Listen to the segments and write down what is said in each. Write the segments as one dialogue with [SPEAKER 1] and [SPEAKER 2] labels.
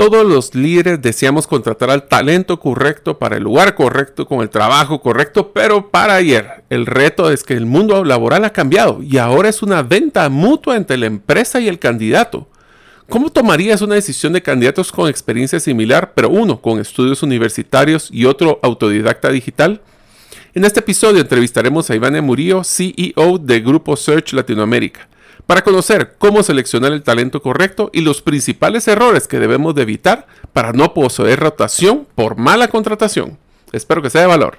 [SPEAKER 1] Todos los líderes deseamos contratar al talento correcto para el lugar correcto, con el trabajo correcto, pero para ayer el reto es que el mundo laboral ha cambiado y ahora es una venta mutua entre la empresa y el candidato. ¿Cómo tomarías una decisión de candidatos con experiencia similar, pero uno con estudios universitarios y otro autodidacta digital? En este episodio entrevistaremos a Iván Murillo, CEO de Grupo Search Latinoamérica para conocer cómo seleccionar el talento correcto y los principales errores que debemos de evitar para no poseer rotación por mala contratación. Espero que sea de valor.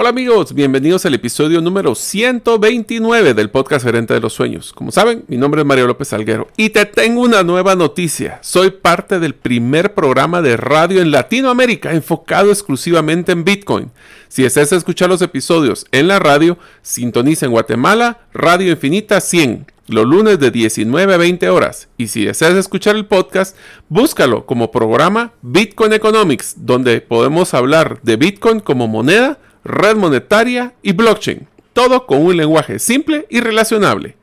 [SPEAKER 1] Hola amigos, bienvenidos al episodio número 129 del podcast Gerente de los Sueños. Como saben, mi nombre es Mario López Salguero y te tengo una nueva noticia. Soy parte del primer programa de radio en Latinoamérica enfocado exclusivamente en Bitcoin. Si deseas escuchar los episodios en la radio, sintoniza en Guatemala Radio Infinita 100 los lunes de 19 a 20 horas. Y si deseas escuchar el podcast, búscalo como programa Bitcoin Economics, donde podemos hablar de Bitcoin como moneda red monetaria y blockchain. Todo con un lenguaje simple y relacionable.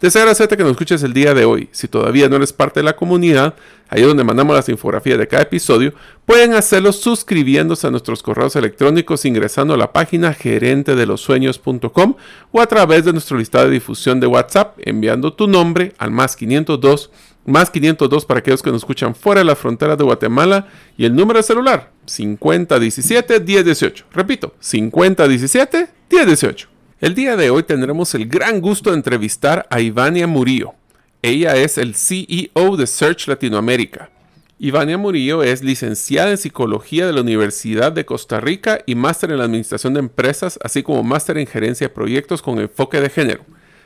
[SPEAKER 1] Deseo agradecerte que nos escuches el día de hoy. Si todavía no eres parte de la comunidad, ahí donde mandamos las infografías de cada episodio, pueden hacerlo suscribiéndose a nuestros correos electrónicos ingresando a la página gerentedelosueños.com o a través de nuestro listado de difusión de WhatsApp enviando tu nombre al más 502 más 502 para aquellos que nos escuchan fuera de la frontera de Guatemala y el número de celular 5017-1018. Repito, 5017-1018. El día de hoy tendremos el gran gusto de entrevistar a Ivania Murillo. Ella es el CEO de Search Latinoamérica. Ivania Murillo es licenciada en Psicología de la Universidad de Costa Rica y máster en Administración de Empresas, así como máster en Gerencia de Proyectos con enfoque de género.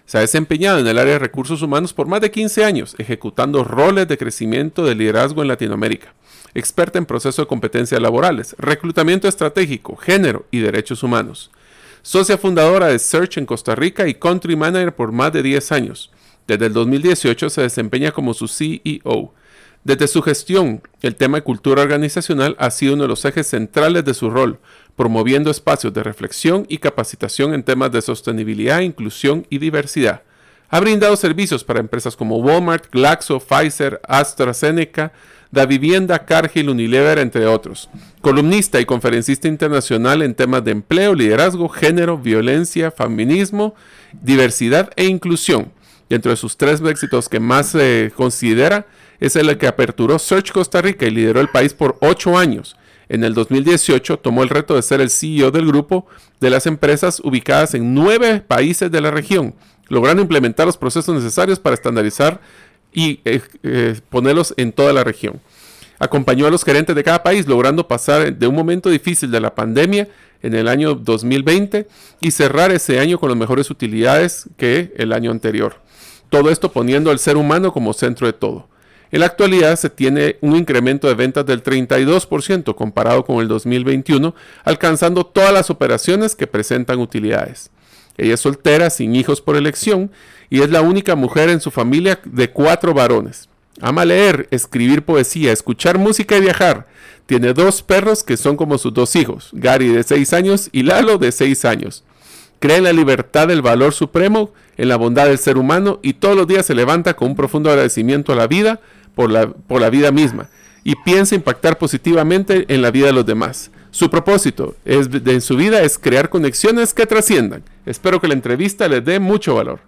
[SPEAKER 1] Se ha desempeñado en el área de recursos humanos por más de 15 años, ejecutando roles de crecimiento de liderazgo en Latinoamérica. Experta en procesos de competencias laborales, reclutamiento estratégico, género y derechos humanos. Socia fundadora de Search en Costa Rica y Country Manager por más de 10 años. Desde el 2018 se desempeña como su CEO. Desde su gestión, el tema de cultura organizacional ha sido uno de los ejes centrales de su rol, promoviendo espacios de reflexión y capacitación en temas de sostenibilidad, inclusión y diversidad. Ha brindado servicios para empresas como Walmart, Glaxo, Pfizer, AstraZeneca, Da Vivienda, Cargill, Unilever, entre otros. Columnista y conferencista internacional en temas de empleo, liderazgo, género, violencia, feminismo, diversidad e inclusión. Dentro de sus tres éxitos que más se considera es el que aperturó Search Costa Rica y lideró el país por ocho años. En el 2018 tomó el reto de ser el CEO del grupo de las empresas ubicadas en nueve países de la región, logrando implementar los procesos necesarios para estandarizar y eh, eh, ponerlos en toda la región. Acompañó a los gerentes de cada país, logrando pasar de un momento difícil de la pandemia en el año 2020 y cerrar ese año con las mejores utilidades que el año anterior. Todo esto poniendo al ser humano como centro de todo. En la actualidad se tiene un incremento de ventas del 32% comparado con el 2021, alcanzando todas las operaciones que presentan utilidades. Ella es soltera, sin hijos por elección, y es la única mujer en su familia de cuatro varones. Ama leer, escribir poesía, escuchar música y viajar. Tiene dos perros que son como sus dos hijos, Gary de 6 años y Lalo de 6 años. Cree en la libertad del valor supremo, en la bondad del ser humano y todos los días se levanta con un profundo agradecimiento a la vida por la, vida misma y piensa impactar positivamente en la vida de los demás. Su propósito en su vida es crear conexiones que trasciendan. Espero que la entrevista les dé mucho valor.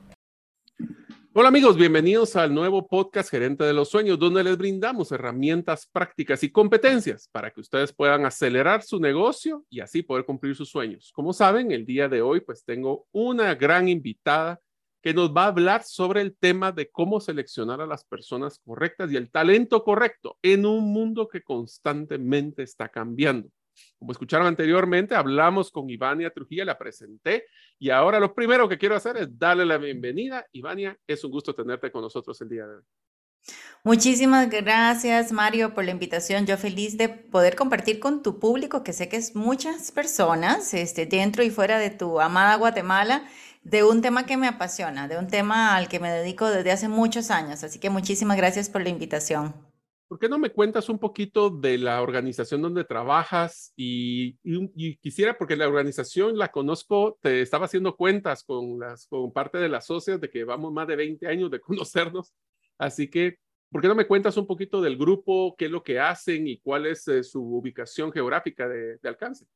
[SPEAKER 1] Hola amigos, bienvenidos al nuevo podcast Gerente de los Sueños, donde les brindamos herramientas prácticas y competencias para que ustedes puedan acelerar su negocio y así poder cumplir sus sueños. Como saben, el día de hoy pues tengo una gran invitada que nos va a hablar sobre el tema de cómo seleccionar a las personas correctas y el talento correcto en un mundo que constantemente está cambiando. Como escucharon anteriormente, hablamos con Ivania Trujillo, la presenté y ahora lo primero que quiero hacer es darle la bienvenida. Ivania, es un gusto tenerte con nosotros el día de hoy.
[SPEAKER 2] Muchísimas gracias, Mario, por la invitación. Yo feliz de poder compartir con tu público, que sé que es muchas personas, este, dentro y fuera de tu amada Guatemala, de un tema que me apasiona, de un tema al que me dedico desde hace muchos años. Así que muchísimas gracias por la invitación.
[SPEAKER 1] ¿Por qué no me cuentas un poquito de la organización donde trabajas? Y, quisiera, porque la organización la conozco, te estaba haciendo cuentas con, las, con parte de las socias de que vamos más de 20 años de conocernos. Así que, ¿por qué no me cuentas un poquito del grupo, qué es lo que hacen y cuál es eh, su ubicación geográfica de, alcance?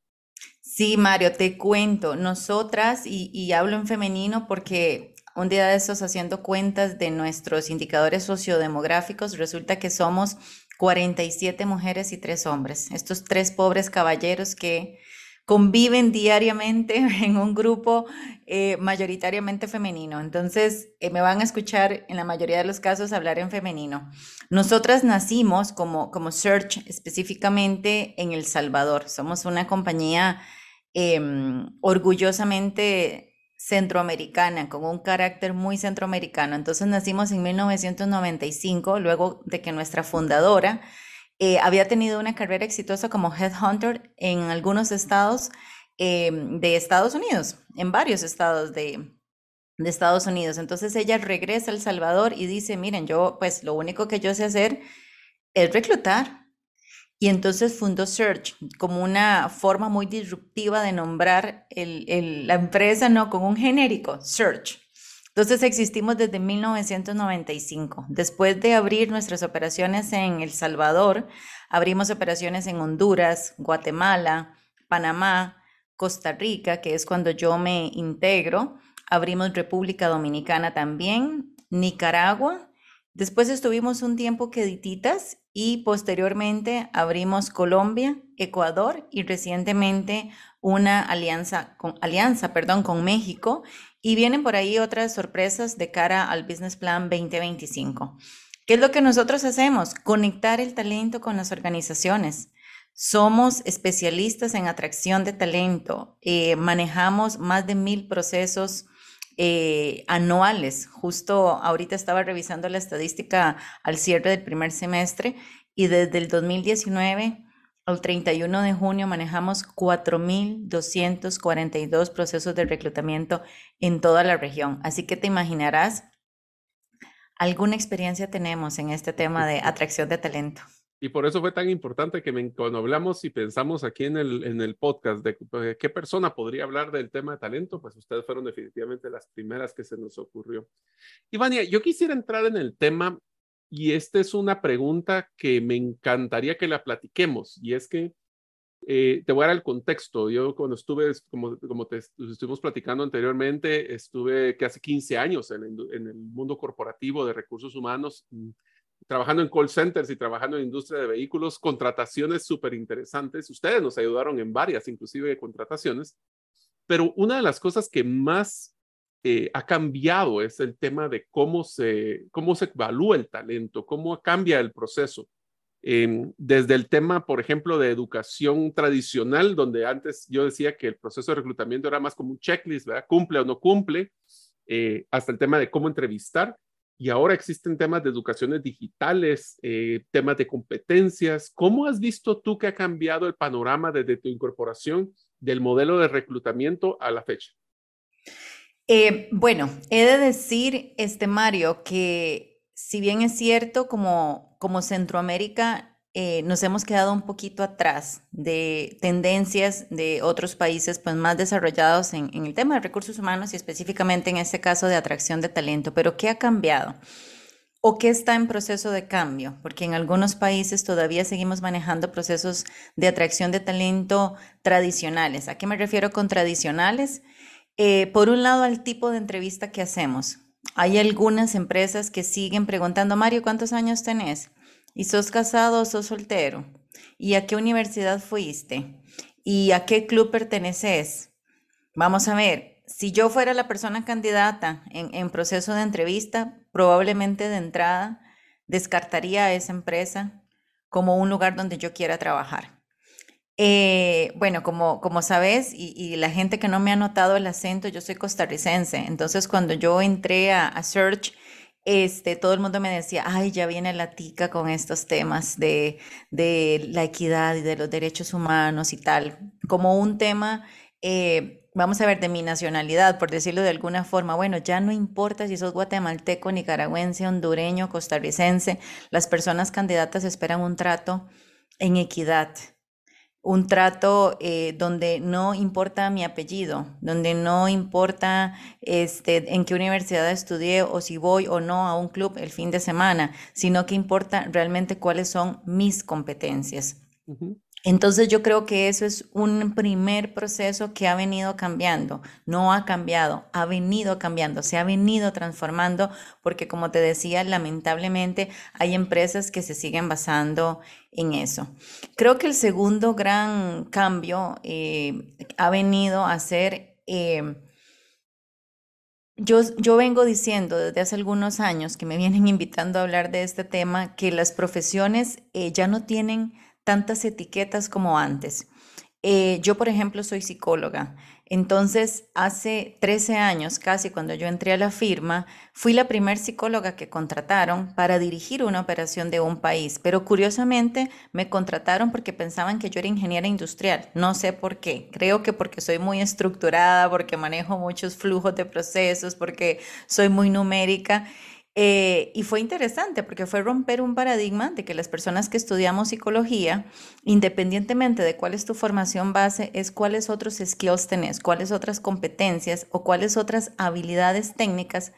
[SPEAKER 2] Sí, Mario, te cuento. Nosotras, y, y hablo en femenino porque un día de estos haciendo cuentas de nuestros indicadores sociodemográficos, resulta que somos 47 mujeres y 3 hombres. Estos tres pobres caballeros que conviven diariamente en un grupo eh, mayoritariamente femenino. Entonces, eh, me van a escuchar en la mayoría de los casos hablar en femenino. Nosotras nacimos como, como Search específicamente en El Salvador. Somos una compañía em, orgullosamente centroamericana, con un carácter muy centroamericano. Entonces nacimos en 1995, luego de que nuestra fundadora eh, había tenido una carrera exitosa como headhunter en algunos estados eh, de Estados Unidos, en varios estados de, Estados Unidos. Entonces ella regresa a El Salvador y dice, miren, yo pues lo único que yo sé hacer es reclutar, y entonces fundó Search como una forma muy disruptiva de nombrar la empresa, no con un genérico, Search. Entonces existimos desde 1995. Después de abrir nuestras operaciones en El Salvador, abrimos operaciones en Honduras, Guatemala, Panamá, Costa Rica, que es cuando yo me integro. Abrimos República Dominicana también, Nicaragua. Después estuvimos un tiempo quedititas y posteriormente abrimos Colombia, Ecuador y recientemente una alianza con, alianza, perdón, con México y vienen por ahí otras sorpresas de cara al Business Plan 2025. ¿Qué es lo que nosotros hacemos? Conectar el talento con las organizaciones. Somos especialistas en atracción de talento, eh, manejamos más de mil procesos eh, anuales. Justo ahorita estaba revisando la estadística al cierre del primer semestre y desde el 2019 al 31 de junio manejamos 4.242 procesos de reclutamiento en toda la región. Así que te imaginarás, alguna experiencia tenemos en este tema de atracción de talento.
[SPEAKER 1] Y por eso fue tan importante que cuando hablamos y pensamos aquí en el, en el podcast de, pues, qué persona podría hablar del tema de talento, pues ustedes fueron definitivamente las primeras que se nos ocurrió. Ivania, yo quisiera entrar en el tema y esta es una pregunta que me encantaría que la platiquemos y es que eh, te voy a dar el contexto. Yo cuando estuve, como, como te estuvimos platicando anteriormente, estuve casi 15 años en, en el mundo corporativo de recursos humanos mm, trabajando en call centers y trabajando en industria de vehículos, contrataciones súper interesantes. Ustedes nos ayudaron en varias, inclusive de contrataciones. Pero una de las cosas que más eh, ha cambiado es el tema de cómo se, cómo se evalúa el talento, cómo cambia el proceso. Em, desde el tema, por ejemplo, de educación tradicional, donde antes yo decía que el proceso de reclutamiento era más como un checklist, ¿verdad? Cumple o no cumple, eh, hasta el tema de cómo entrevistar y ahora existen temas de educaciones digitales, eh, temas de competencias. ¿Cómo has visto tú que ha cambiado el panorama desde tu incorporación del modelo de reclutamiento a la fecha?
[SPEAKER 2] Eh, bueno, he de decir, este Mario, que si bien es cierto, como, como Centroamérica eh, nos hemos quedado un poquito atrás de tendencias de otros países pues, más desarrollados en, el tema de recursos humanos y específicamente en este caso de atracción de talento. Pero ¿qué ha cambiado? ¿O qué está en proceso de cambio? Porque en algunos países todavía seguimos manejando procesos de atracción de talento tradicionales. ¿A qué me refiero con tradicionales? Eh, por un lado, al tipo de entrevista que hacemos. Hay algunas empresas que siguen preguntando, Mario, ¿cuántos años tenés? ¿Y sos casado o sos soltero? ¿Y a qué universidad fuiste? ¿Y a qué club perteneces? Vamos a ver, si yo fuera la persona candidata en, proceso de entrevista, probablemente de entrada descartaría esa empresa como un lugar donde yo quiera trabajar. Eh, bueno, como, sabes, y, la gente que no me ha notado el acento, yo soy costarricense. Entonces, cuando yo entré a Search, este, todo el mundo me decía, ay, ya viene la tica con estos temas de, de la equidad y de los derechos humanos y tal, como un tema, eh, vamos a ver, de mi nacionalidad, por decirlo de alguna forma. Bueno, ya no importa si sos guatemalteco, nicaragüense, hondureño, costarricense, las personas candidatas esperan un trato en equidad un trato eh, donde no importa mi apellido, donde no importa este, en qué universidad estudié o si voy o no a un club el fin de semana, sino que importa realmente cuáles son mis competencias. Entonces yo creo que eso es un primer proceso que ha venido cambiando, no ha cambiado, ha venido cambiando, se ha venido transformando porque como te decía, lamentablemente hay empresas que se siguen basando en eso. Creo que el segundo gran cambio eh, ha venido a ser... Eh, yo, yo, vengo diciendo desde hace algunos años que me vienen invitando a hablar de este tema, que las profesiones eh, ya no tienen tantas etiquetas como antes. Eh, yo, por ejemplo, soy psicóloga. Entonces, hace 13 años, casi cuando yo entré a la firma, fui la primer psicóloga que contrataron para dirigir una operación de un país. Pero curiosamente, me contrataron porque pensaban que yo era ingeniera industrial. No sé por qué. Creo que porque soy muy estructurada, porque manejo muchos flujos de procesos, porque soy muy numérica. Eh, y fue interesante porque fue romper un paradigma de que las personas que estudiamos psicología, independientemente de cuál es tu formación base, es cuáles otros skills tenés, cuáles otras competencias o cuáles otras habilidades técnicas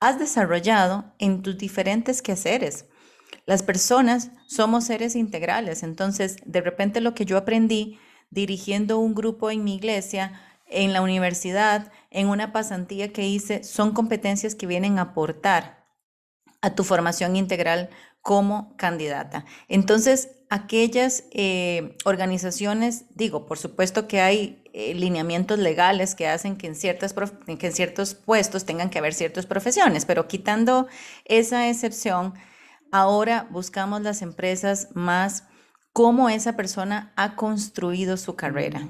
[SPEAKER 2] has desarrollado en tus diferentes quehaceres. Las personas somos seres integrales, entonces de repente lo que yo aprendí dirigiendo un grupo en mi iglesia, en la universidad, en una pasantía que hice, son competencias que vienen a aportar a tu formación integral como candidata. Entonces, aquellas eh, organizaciones, digo, por supuesto que hay eh, lineamientos legales que hacen que en, ciertas que en ciertos puestos tengan que haber ciertas profesiones, pero quitando esa excepción, ahora buscamos las empresas más cómo esa persona ha construido su carrera.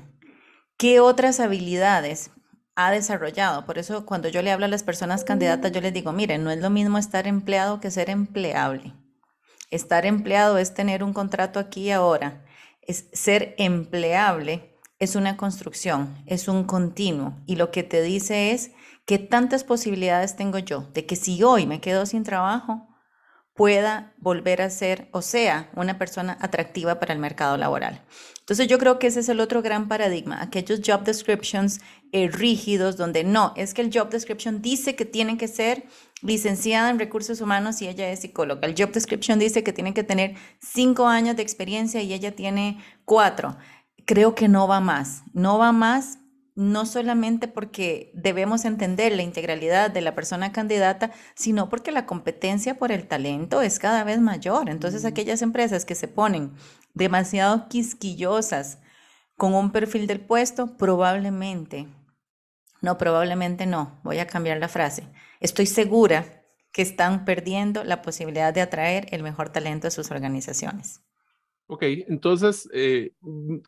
[SPEAKER 2] ¿Qué otras habilidades ha desarrollado. Por eso cuando yo le hablo a las personas candidatas, yo les digo, miren, no es lo mismo estar empleado que ser empleable. Estar empleado es tener un contrato aquí y ahora. Es ser empleable es una construcción, es un continuo. Y lo que te dice es que tantas posibilidades tengo yo de que si hoy me quedo sin trabajo, pueda volver a ser o sea una persona atractiva para el mercado laboral. Entonces yo creo que ese es el otro gran paradigma, aquellos job descriptions eh, rígidos donde no, es que el job description dice que tiene que ser licenciada en recursos humanos y ella es psicóloga. El job description dice que tiene que tener cinco años de experiencia y ella tiene cuatro. Creo que no va más, no va más no solamente porque debemos entender la integralidad de la persona candidata, sino porque la competencia por el talento es cada vez mayor. Entonces, aquellas empresas que se ponen demasiado quisquillosas con un perfil del puesto, probablemente, no, probablemente no, voy a cambiar la frase, estoy segura que están perdiendo la posibilidad de atraer el mejor talento a sus organizaciones.
[SPEAKER 1] Ok, entonces eh,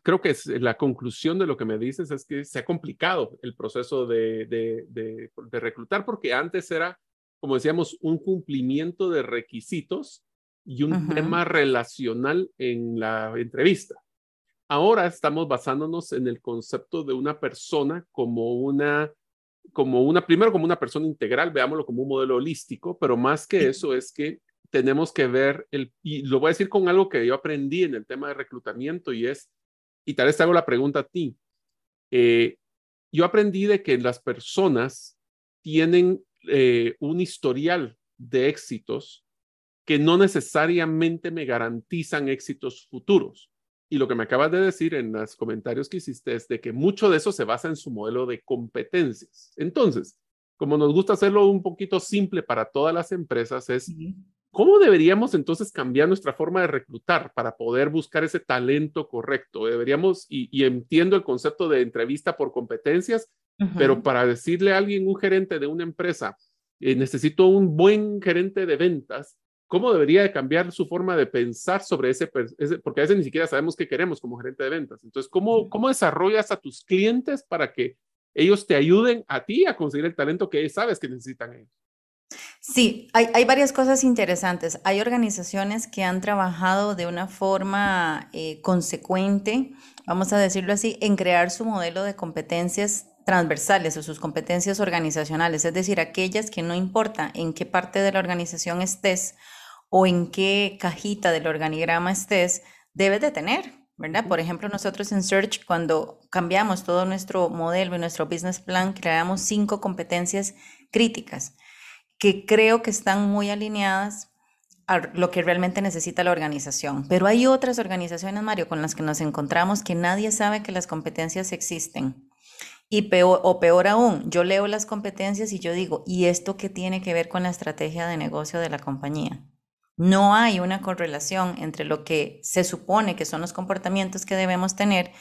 [SPEAKER 1] creo que es, la conclusión de lo que me dices es que se ha complicado el proceso de, de, reclutar porque antes era, como decíamos, un cumplimiento de requisitos y un tema relacional en la entrevista. Ahora estamos basándonos en el concepto de una persona como una como una, primero como una persona integral, veámoslo como un modelo holístico, pero más que eso es que tenemos que ver, el, y lo voy a decir con algo que yo aprendí en el tema de reclutamiento y es, y tal vez te hago la pregunta a ti, eh, yo aprendí de que las personas tienen eh, un historial de éxitos que no necesariamente me garantizan éxitos futuros. Y lo que me acabas de decir en los comentarios que hiciste es de que mucho de eso se basa en su modelo de competencias. Entonces, como nos gusta hacerlo un poquito simple para todas las empresas, es ¿cómo deberíamos entonces cambiar nuestra forma de reclutar para poder buscar ese talento correcto? Deberíamos, y, entiendo el concepto de entrevista por competencias, pero para decirle a alguien, un gerente de una empresa, eh, necesito un buen gerente de ventas, ¿Cómo debería de cambiar su forma de pensar sobre ese, porque a veces ni siquiera sabemos qué queremos como gerente de ventas? Entonces, ¿cómo, cómo desarrollas a tus clientes para que ellos te ayuden a ti a conseguir el talento que sabes que necesitan ellos?
[SPEAKER 2] Sí, hay, hay, varias cosas interesantes. Hay organizaciones que han trabajado de una forma eh, consecuente, vamos a decirlo así, en crear su modelo de competencias transversales o sus competencias organizacionales, es decir, aquellas que no importa en qué parte de la organización estés o en qué cajita del organigrama estés, debes de tener, ¿verdad? Por ejemplo, nosotros en Search, cuando cambiamos todo nuestro modelo y nuestro business plan, creamos cinco competencias críticas que creo que están muy alineadas a lo que realmente necesita la organización. Pero hay otras organizaciones, Mario, con las que nos encontramos que nadie sabe que las competencias existen. Y peor, o peor aún, yo leo las competencias y yo digo, ¿y esto qué tiene que ver con la estrategia de negocio de la compañía? No hay una correlación entre lo que se supone que son los comportamientos que debemos tener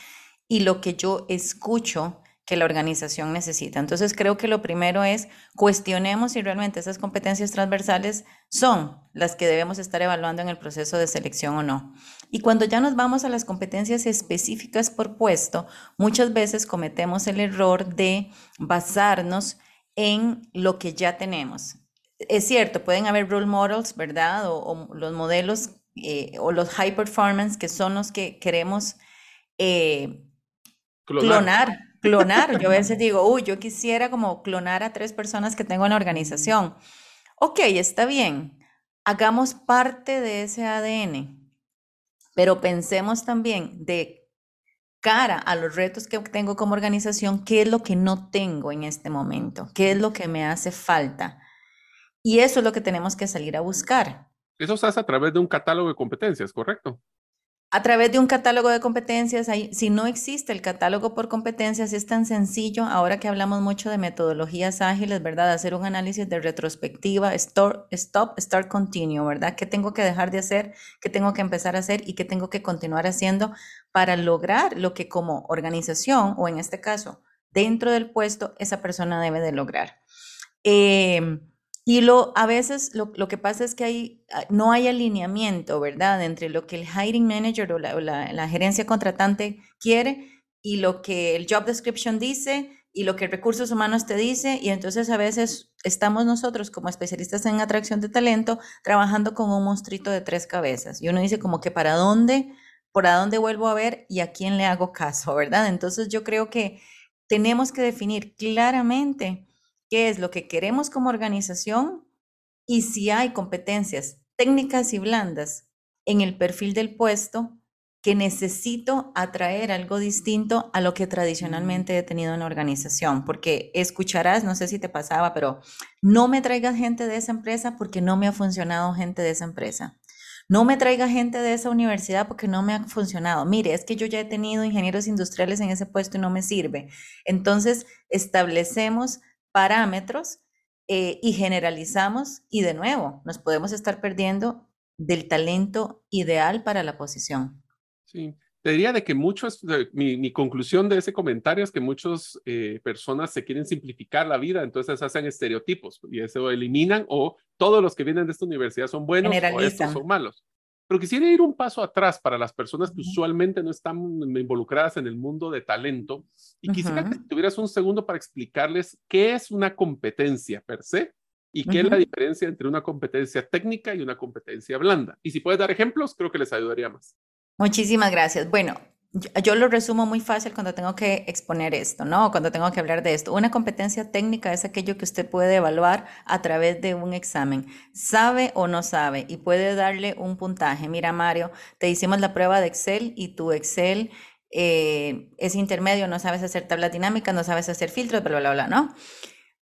[SPEAKER 2] y lo que yo escucho que la organización necesita. Entonces creo que lo primero es cuestionemos si realmente esas competencias transversales son las que debemos estar evaluando en el proceso de selección o no. Y cuando ya nos vamos a las competencias específicas por puesto, muchas veces cometemos el error de basarnos en lo que ya tenemos es cierto, pueden haber role models, ¿verdad? O, los modelos eh, o los high performance que son los que queremos eh, clonar. clonar. Yo a veces digo, uy, yo quisiera como clonar a tres personas que tengo en la organización. Ok, está bien. Hagamos parte de ese ADN, pero pensemos también de cara a los retos que tengo como organización, qué es lo que no tengo en este momento, qué es lo que me hace falta. Y eso es lo que tenemos que salir a buscar.
[SPEAKER 1] Eso se hace a través de un catálogo de competencias, ¿correcto?
[SPEAKER 2] A través de un catálogo de competencias, si no existe el catálogo por competencias, es tan sencillo, ahora que hablamos mucho de metodologías ágiles, ¿verdad? Hacer un análisis de retrospectiva, stop, start, continue, ¿verdad? ¿Qué tengo que dejar de hacer? ¿Qué tengo que empezar a hacer? ¿Y qué tengo que continuar haciendo para lograr lo que como organización, o en este caso, dentro del puesto, esa persona debe de lograr? Eh, y lo, a veces lo, lo, que pasa es que hay, ah, no hay alineamiento, ¿verdad?, entre lo que el hiring manager o la, la, gerencia contratante quiere y lo que el job description dice y lo que recursos humanos te dice. Y entonces a veces estamos nosotros como especialistas en atracción de talento trabajando con un monstruito de tres cabezas. Y uno dice como que para dónde, por a dónde vuelvo a ver y a quién le hago caso, ¿verdad? Entonces yo creo que tenemos que definir claramente qué es lo que queremos como organización y si hay competencias técnicas y blandas en el perfil del puesto que necesito atraer algo distinto a lo que tradicionalmente he tenido en la organización, porque escucharás, no sé si te pasaba, pero no me traigas gente de esa empresa porque no me ha funcionado gente de esa empresa. No me traiga gente de esa universidad porque no me ha funcionado. Mire, es que yo ya he tenido ingenieros industriales en ese puesto y no me sirve. Entonces, establecemos parámetros eh, y generalizamos y de nuevo nos podemos estar perdiendo del talento ideal para la posición.
[SPEAKER 1] Sí, te diría de que muchos, mi, conclusión de ese comentario es que muchas eh, personas se quieren simplificar la vida, entonces hacen estereotipos y eso eliminan o todos los que vienen de esta universidad son buenos o estos son malos. Pero quisiera ir un paso atrás para las personas que usualmente no están involucradas en el mundo de talento y quisiera que tuvieras un segundo para explicarles qué es una competencia per se y qué es la diferencia entre una competencia técnica y una competencia blanda. Y si puedes dar ejemplos, creo que les ayudaría más.
[SPEAKER 2] Muchísimas gracias. Bueno, yo, lo resumo muy fácil cuando tengo que exponer esto, ¿no? Cuando tengo que hablar de esto. Una competencia técnica es aquello que usted puede evaluar a través de un examen. Sabe o no sabe y puede darle un puntaje. Mira, Mario, te hicimos la prueba de Excel y tu Excel eh, es intermedio, no sabes hacer tablas dinámicas, no sabes hacer filtros, bla, bla, bla, ¿no?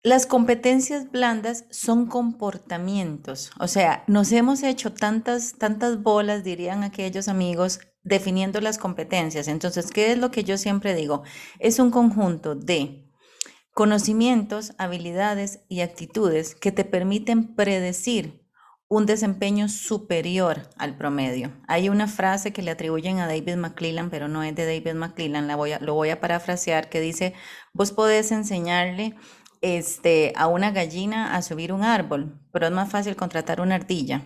[SPEAKER 2] Las competencias blandas son comportamientos, o sea, nos hemos hecho tantas, tantas bolas, dirían aquellos amigos, definiendo las competencias. Entonces, ¿qué es lo que yo siempre digo? Es un conjunto de conocimientos, habilidades y actitudes que te permiten predecir un desempeño superior al promedio. Hay una frase que le atribuyen a David McClellan, pero no es de David McClellan, la voy a, lo voy a parafrasear, que dice, vos podés enseñarle este, a una gallina a subir un árbol, pero es más fácil contratar una ardilla.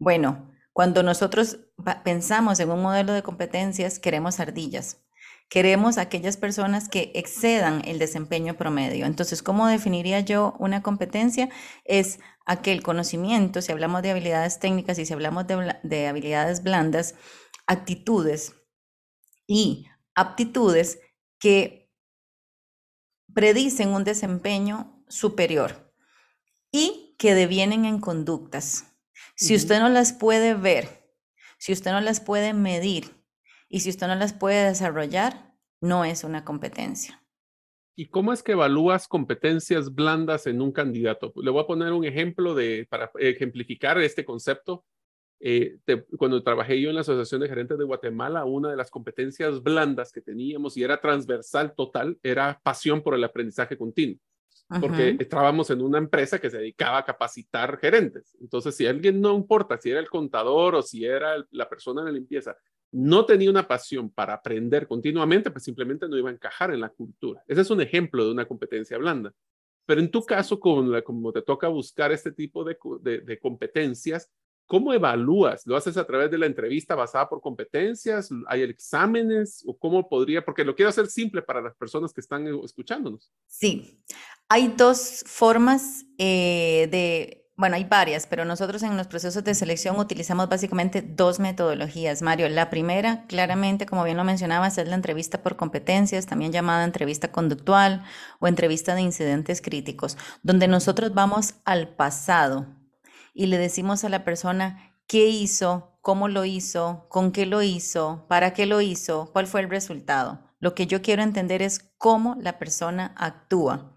[SPEAKER 2] Bueno, cuando nosotros pensamos en un modelo de competencias, queremos ardillas. Queremos aquellas personas que excedan el desempeño promedio. Entonces, ¿cómo definiría yo una competencia? Es aquel conocimiento, si hablamos de habilidades técnicas y si hablamos de, de habilidades blandas, actitudes y aptitudes que predicen un desempeño superior y que devienen en conductas. Si usted no las puede ver, si usted no las puede medir y si usted no las puede desarrollar, no es una competencia.
[SPEAKER 1] ¿Y cómo es que evalúas competencias blandas en un candidato? Le voy a poner un ejemplo de, para ejemplificar este concepto. Eh, cuando trabajé yo en la Asociación de Gerentes de Guatemala, una de las competencias blandas que teníamos y era transversal total era pasión por el aprendizaje continuo, porque estábamos en una empresa que se dedicaba a capacitar gerentes. Entonces, si alguien no importa si era el contador o si era la persona de limpieza, no tenía una pasión para aprender continuamente, pues simplemente no iba a encajar en la cultura. Ese es un ejemplo de una competencia blanda. Pero en tu caso, como, como te toca buscar este tipo de, de competencias, ¿Cómo evalúas? ¿Lo haces a través de la entrevista basada por competencias? ¿Hay exámenes? ¿O cómo podría? Porque lo quiero hacer simple para las personas que están escuchándonos.
[SPEAKER 2] Sí, hay dos formas eh, de, bueno, hay varias, pero nosotros en los procesos de selección utilizamos básicamente dos metodologías, Mario. La primera, claramente, como bien lo mencionabas, es la entrevista por competencias, también llamada entrevista conductual o entrevista de incidentes críticos, donde nosotros vamos al pasado y le decimos a la persona qué hizo, cómo lo hizo, con qué lo hizo, para qué lo hizo, cuál fue el resultado. Lo que yo quiero entender es cómo la persona actúa.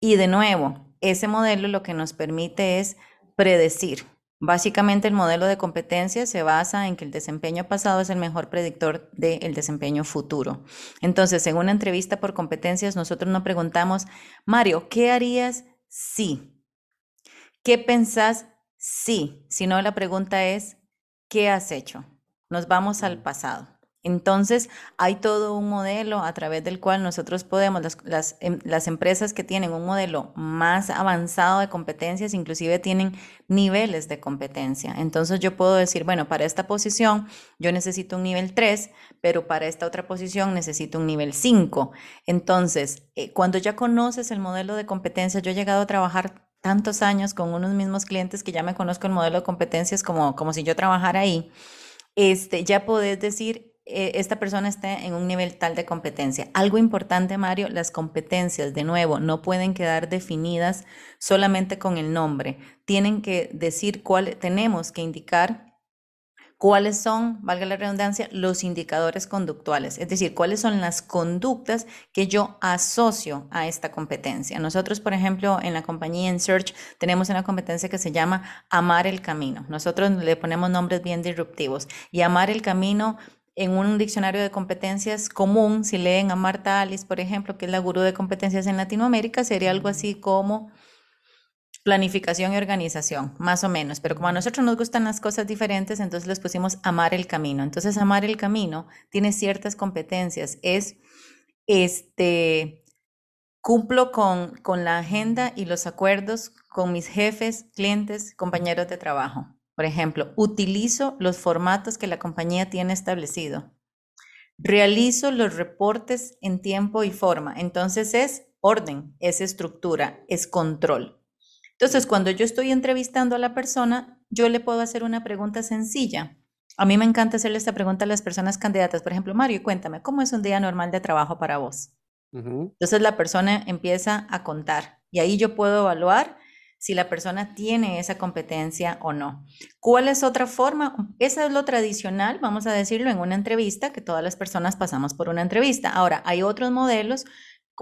[SPEAKER 2] Y de nuevo, ese modelo lo que nos permite es predecir. Básicamente el modelo de competencia se basa en que el desempeño pasado es el mejor predictor del desempeño futuro. Entonces, en una entrevista por competencias, nosotros no preguntamos, Mario, ¿qué harías si? ¿Qué pensás Sí, si no la pregunta es, ¿qué has hecho? Nos vamos al pasado. Entonces, hay todo un modelo a través del cual nosotros podemos, las, em, las, empresas que tienen un modelo más avanzado de competencias, inclusive tienen niveles de competencia. Entonces, yo puedo decir, bueno, para esta posición yo necesito un nivel 3, pero para esta otra posición necesito un nivel 5. Entonces, eh, cuando ya conoces el modelo de competencia, yo he llegado a trabajar tantos años con unos mismos clientes que ya me conozco el modelo de competencias como, como si yo trabajara ahí, este, ya podés decir, eh, esta persona está en un nivel tal de competencia. Algo importante, Mario, las competencias, de nuevo, no pueden quedar definidas solamente con el nombre. Tienen que decir cuál, tenemos que indicar cuáles son, valga la redundancia, los indicadores conductuales, es decir, cuáles son las conductas que yo asocio a esta competencia. Nosotros, por ejemplo, en la compañía en Search tenemos una competencia que se llama amar el camino. Nosotros le ponemos nombres bien disruptivos y amar el camino en un diccionario de competencias común, si leen a Marta Alice, por ejemplo, que es la gurú de competencias en Latinoamérica, sería algo así como planificación y organización, más o menos. Pero como a nosotros nos gustan las cosas diferentes, entonces les pusimos amar el camino. Entonces, amar el camino tiene ciertas competencias. Es, este, cumplo con, con la agenda y los acuerdos con mis jefes, clientes, compañeros de trabajo. Por ejemplo, utilizo los formatos que la compañía tiene establecido. Realizo los reportes en tiempo y forma. Entonces es orden, es estructura, es control. Entonces, cuando yo estoy entrevistando a la persona, yo le puedo hacer una pregunta sencilla. A mí me encanta hacerle esta pregunta a las personas candidatas. Por ejemplo, Mario, cuéntame, ¿cómo es un día normal de trabajo para vos? Entonces la persona empieza a contar y ahí yo puedo evaluar si la persona tiene esa competencia o no. ¿Cuál es otra forma? Esa es lo tradicional, vamos a decirlo, en una entrevista, que todas las personas pasamos por una entrevista. Ahora, hay otros modelos,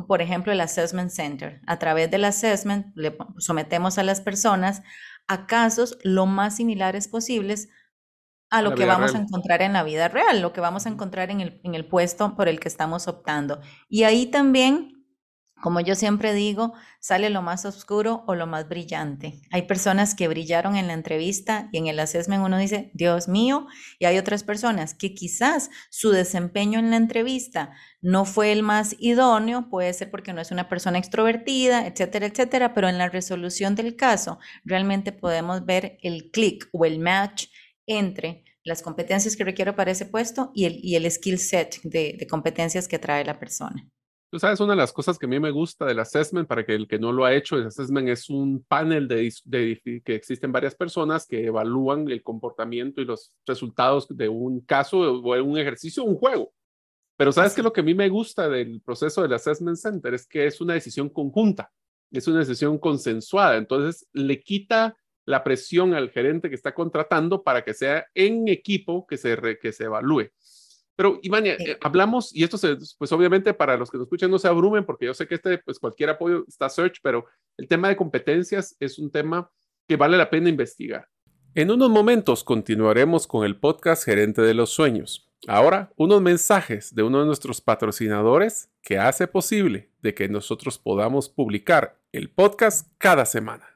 [SPEAKER 2] por ejemplo, el Assessment Center. A través del assessment le sometemos a las personas a casos lo más similares posibles a lo que vamos a encontrar en la vida real, lo que vamos a encontrar en el, en el puesto por el que estamos optando. Y ahí también como yo siempre digo, sale lo más oscuro o lo más brillante. Hay personas que brillaron en la entrevista y en el assessment uno dice, Dios mío, y hay otras personas que quizás su desempeño en la entrevista no fue el más idóneo, puede ser porque no es una persona extrovertida, etcétera, etcétera, pero en la resolución del caso realmente podemos ver el clic o el match entre las competencias que requiero para ese puesto y el, y el skill set de, de competencias que trae la persona.
[SPEAKER 1] Tú sabes, una de las cosas que a mí me gusta del assessment, para que el que no lo ha hecho, el assessment es un panel de, de, que existen varias personas que evalúan el comportamiento y los resultados de un caso o un ejercicio o un juego. Pero sabes que lo que a mí me gusta del proceso del assessment center es que es una decisión conjunta, es una decisión consensuada. Entonces le quita la presión al gerente que está contratando para que sea en equipo que se, que se evalúe. Pero, Ivania, eh, hablamos, y esto, se, pues obviamente para los que nos escuchan no se abrumen, porque yo sé que este, pues cualquier apoyo está search, pero el tema de competencias es un tema que vale la pena investigar. En unos momentos continuaremos con el podcast Gerente de los Sueños. Ahora, unos mensajes de uno de nuestros patrocinadores que hace posible de que nosotros podamos publicar el podcast cada semana.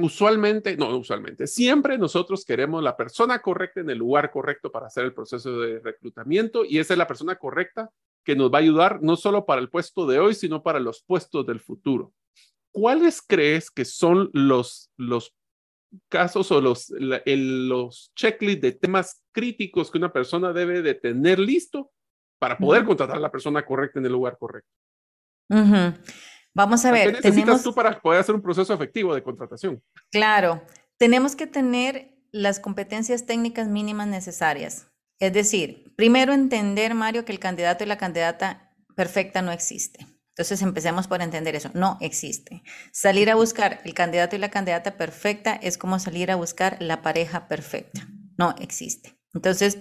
[SPEAKER 1] usualmente, no, usualmente, siempre nosotros queremos la persona correcta en el lugar correcto para hacer el proceso de reclutamiento y esa es la persona correcta que nos va a ayudar no solo para el puesto de hoy, sino para los puestos del futuro. ¿Cuáles crees que son los, los casos o los, los checklists de temas críticos que una persona debe de tener listo para poder contratar a la persona correcta en el lugar correcto?
[SPEAKER 2] Vamos a ver.
[SPEAKER 1] ¿Qué necesitas tenemos... tú para poder hacer un proceso efectivo de contratación?
[SPEAKER 2] Claro, tenemos que tener las competencias técnicas mínimas necesarias. Es decir, primero entender, Mario, que el candidato y la candidata perfecta no existe. Entonces empecemos por entender eso, no existe. Salir a buscar el candidato y la candidata perfecta es como salir a buscar la pareja perfecta, no existe. Entonces,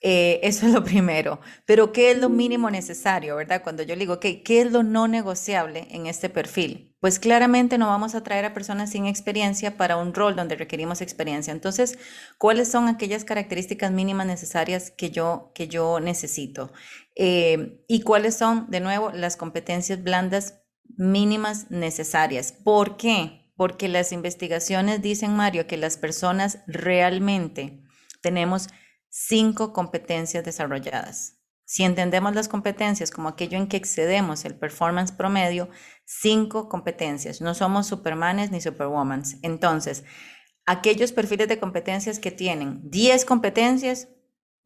[SPEAKER 2] eh, eso es lo primero. Pero, ¿qué es lo mínimo necesario, verdad? Cuando yo digo, ¿qué es lo no negociable en este perfil? Pues claramente no vamos a traer a personas sin experiencia para un rol donde requerimos experiencia. Entonces, ¿cuáles son aquellas características mínimas necesarias que yo, que yo necesito? Eh, ¿Y cuáles son, de nuevo, las competencias blandas mínimas necesarias? ¿Por qué? Porque las investigaciones dicen, Mario, que las personas realmente tenemos cinco competencias desarrolladas. Si entendemos las competencias como aquello en que excedemos el performance promedio, cinco competencias. No somos supermanes ni superwomans. Entonces, aquellos perfiles de competencias que tienen 10 competencias,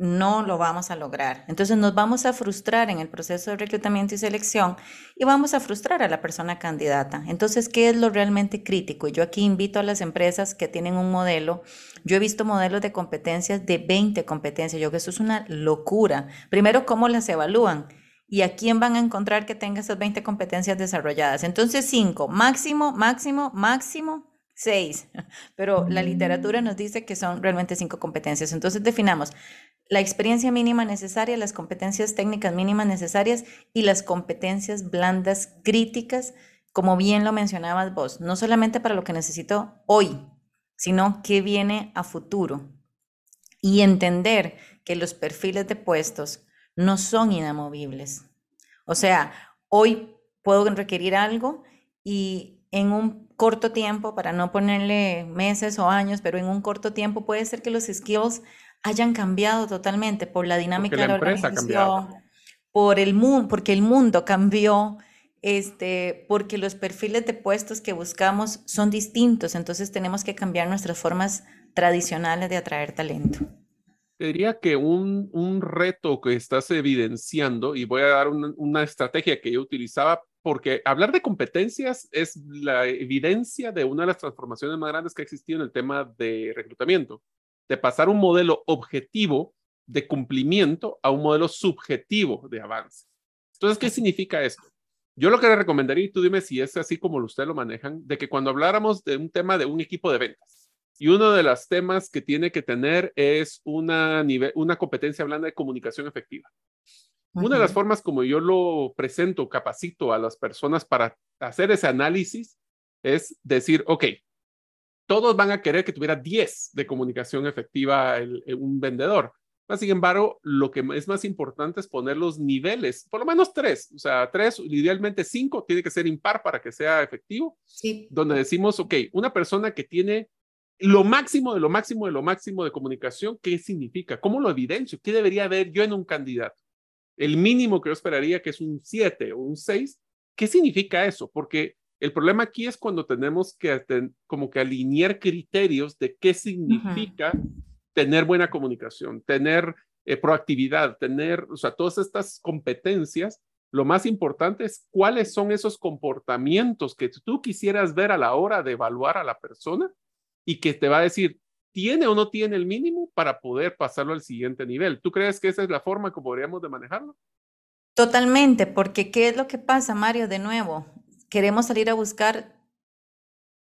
[SPEAKER 2] no lo vamos a lograr. Entonces nos vamos a frustrar en el proceso de reclutamiento y selección y vamos a frustrar a la persona candidata. Entonces, ¿qué es lo realmente crítico? Yo aquí invito a las empresas que tienen un modelo. Yo he visto modelos de competencias de 20 competencias. Yo creo que eso es una locura. Primero, ¿cómo las evalúan? ¿Y a quién van a encontrar que tenga esas 20 competencias desarrolladas? Entonces, 5, máximo, máximo, máximo, 6. Pero la literatura nos dice que son realmente 5 competencias. Entonces, definamos la experiencia mínima necesaria, las competencias técnicas mínimas necesarias y las competencias blandas críticas, como bien lo mencionabas vos, no solamente para lo que necesito hoy, sino que viene a futuro. Y entender que los perfiles de puestos no son inamovibles. O sea, hoy puedo requerir algo y en un corto tiempo, para no ponerle meses o años, pero en un corto tiempo puede ser que los skills hayan cambiado totalmente por la dinámica de la organización, por el mundo, porque el mundo cambió, este, porque los perfiles de puestos que buscamos son distintos, entonces tenemos que cambiar nuestras formas tradicionales de atraer talento.
[SPEAKER 1] Diría que un, un reto que estás evidenciando, y voy a dar una, una estrategia que yo utilizaba, porque hablar de competencias es la evidencia de una de las transformaciones más grandes que ha existido en el tema de reclutamiento, de pasar un modelo objetivo de cumplimiento a un modelo subjetivo de avance. Entonces, ¿qué significa esto? Yo lo que le recomendaría, y tú dime si es así como ustedes lo manejan, de que cuando habláramos de un tema de un equipo de ventas, y uno de los temas que tiene que tener es una, nivel, una competencia hablando de comunicación efectiva. Una de las formas como yo lo presento, capacito a las personas para hacer ese análisis es decir, ok, todos van a querer que tuviera 10 de comunicación efectiva un vendedor, sin embargo, lo que es más importante es poner los niveles, por lo menos tres, o sea, tres, idealmente cinco, tiene que ser impar para que sea efectivo.
[SPEAKER 2] Sí.
[SPEAKER 1] Donde decimos, ok, una persona que tiene lo máximo de lo máximo de lo máximo de comunicación, ¿qué significa? ¿Cómo lo evidencio? ¿Qué debería haber yo en un candidato? El mínimo que yo esperaría que es un 7 o un 6. ¿Qué significa eso? Porque el problema aquí es cuando tenemos que como que alinear criterios de qué significa tener buena comunicación, tener eh, proactividad, tener, o sea, todas estas competencias, lo más importante es cuáles son esos comportamientos que tú quisieras ver a la hora de evaluar a la persona y que te va a decir, ¿tiene o no tiene el mínimo para poder pasarlo al siguiente nivel? ¿Tú crees que esa es la forma que podríamos de manejarlo?
[SPEAKER 2] Totalmente, porque ¿qué es lo que pasa, Mario? De nuevo, queremos salir a buscar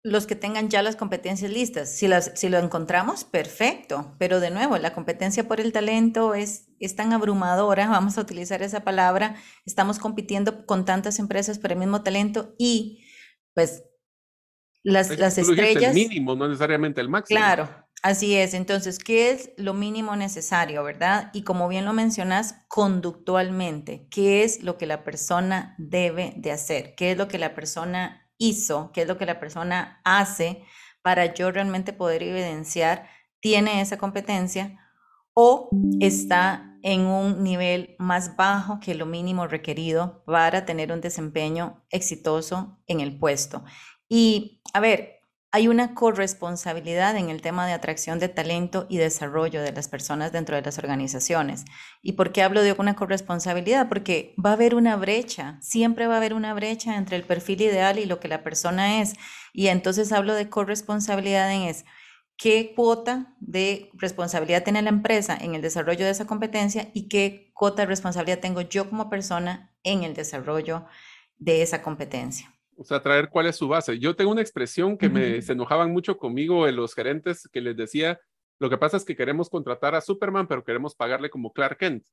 [SPEAKER 2] los que tengan ya las competencias listas. Si, las, si lo encontramos, perfecto. Pero de nuevo, la competencia por el talento es, es tan abrumadora, vamos a utilizar esa palabra. Estamos compitiendo con tantas empresas por el mismo talento y pues las, las estrellas...
[SPEAKER 1] El mínimo, no necesariamente el máximo.
[SPEAKER 2] Claro, así es. Entonces, ¿qué es lo mínimo necesario, verdad? Y como bien lo mencionas, conductualmente, ¿qué es lo que la persona debe de hacer? ¿Qué es lo que la persona hizo, qué es lo que la persona hace para yo realmente poder evidenciar tiene esa competencia o está en un nivel más bajo que lo mínimo requerido para tener un desempeño exitoso en el puesto. Y a ver, hay una corresponsabilidad en el tema de atracción de talento y desarrollo de las personas dentro de las organizaciones. ¿Y por qué hablo de una corresponsabilidad? Porque va a haber una brecha, siempre va a haber una brecha entre el perfil ideal y lo que la persona es. Y entonces hablo de corresponsabilidad en es qué cuota de responsabilidad tiene la empresa en el desarrollo de esa competencia y qué cuota de responsabilidad tengo yo como persona en el desarrollo de esa competencia
[SPEAKER 1] o sea, traer cuál es su base. Yo tengo una expresión que me se enojaban mucho conmigo en los gerentes que les decía, lo que pasa es que queremos contratar a Superman, pero queremos pagarle como Clark Kent.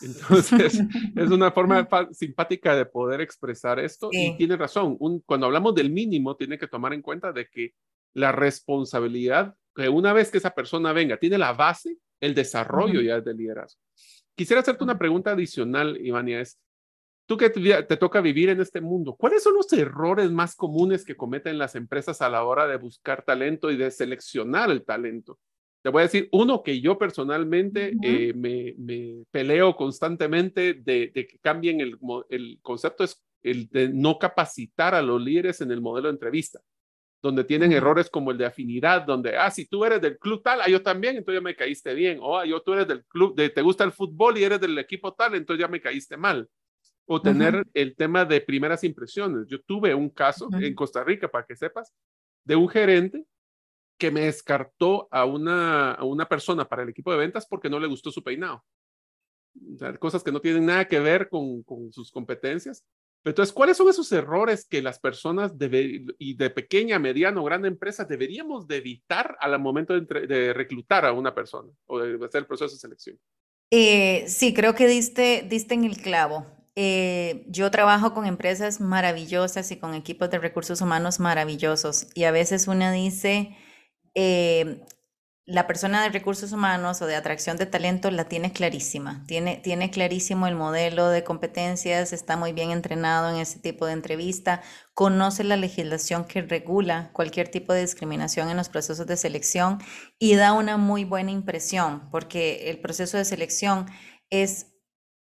[SPEAKER 1] Entonces, es una forma simpática de poder expresar esto y tiene razón. cuando hablamos del mínimo, tiene que tomar en cuenta de que la responsabilidad, que una vez que esa persona venga, tiene la base, el desarrollo ya es de liderazgo. Quisiera hacerte una pregunta adicional, Ivania, es, tú que te toca vivir en este mundo, ¿cuáles son los errores más comunes que cometen las empresas a la hora de buscar talento y de seleccionar el talento? Te voy a decir uno que yo personalmente eh, me, peleo constantemente de, que cambien el, el, concepto, es el de no capacitar a los líderes en el modelo de entrevista, donde tienen errores como el de afinidad, donde, ah, si tú eres del club tal, ah, yo también, entonces ya me caíste bien, o ah, yo tú eres del club, de, te gusta el fútbol y eres del equipo tal, entonces ya me caíste mal o tener el tema de primeras impresiones. Yo tuve un caso en Costa Rica, para que sepas, de un gerente que me descartó a una, a una persona para el equipo de ventas porque no le gustó su peinado. O sea, cosas que no tienen nada que ver con, con sus competencias. Entonces, ¿cuáles son esos errores que las personas de, y de pequeña, mediana o grande empresa deberíamos de evitar al momento de, de reclutar a una persona o de hacer el proceso de selección?
[SPEAKER 2] Eh, sí, creo que diste, diste en el clavo. Eh, yo trabajo con empresas maravillosas y con equipos de recursos humanos maravillosos. Y a veces una dice, eh, la persona de recursos humanos o de atracción de talento la tiene clarísima, tiene, tiene clarísimo el modelo de competencias, está muy bien entrenado en ese tipo de entrevista, conoce la legislación que regula cualquier tipo de discriminación en los procesos de selección y da una muy buena impresión porque el proceso de selección es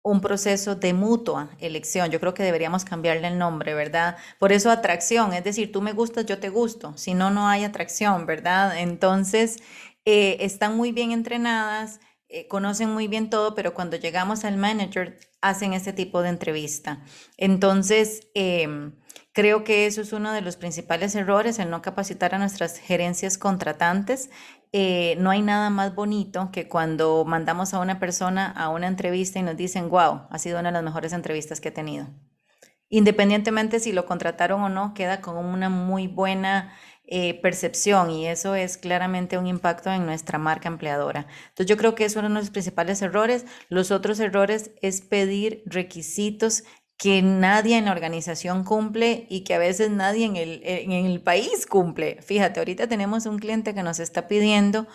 [SPEAKER 2] un proceso de mutua elección. Yo creo que deberíamos cambiarle el nombre, ¿verdad? Por eso atracción, es decir, tú me gustas, yo te gusto. Si no, no hay atracción, ¿verdad? Entonces, eh, están muy bien entrenadas, eh, conocen muy bien todo, pero cuando llegamos al manager hacen ese tipo de entrevista. Entonces, em, creo que eso es uno de los principales errores, el no capacitar a nuestras gerencias contratantes. Eh, no hay nada más bonito que cuando mandamos a una persona a una entrevista y nos dicen, wow, ha sido una de las mejores entrevistas que he tenido. Independientemente si lo contrataron o no, queda con una muy buena eh, percepción y eso es claramente un impacto en nuestra marca empleadora. Entonces yo creo que es uno de los principales errores. Los otros errores es pedir requisitos que nadie en la organización cumple y que a veces nadie en el, en el país cumple. Fíjate, ahorita tenemos un cliente que nos está pidiendo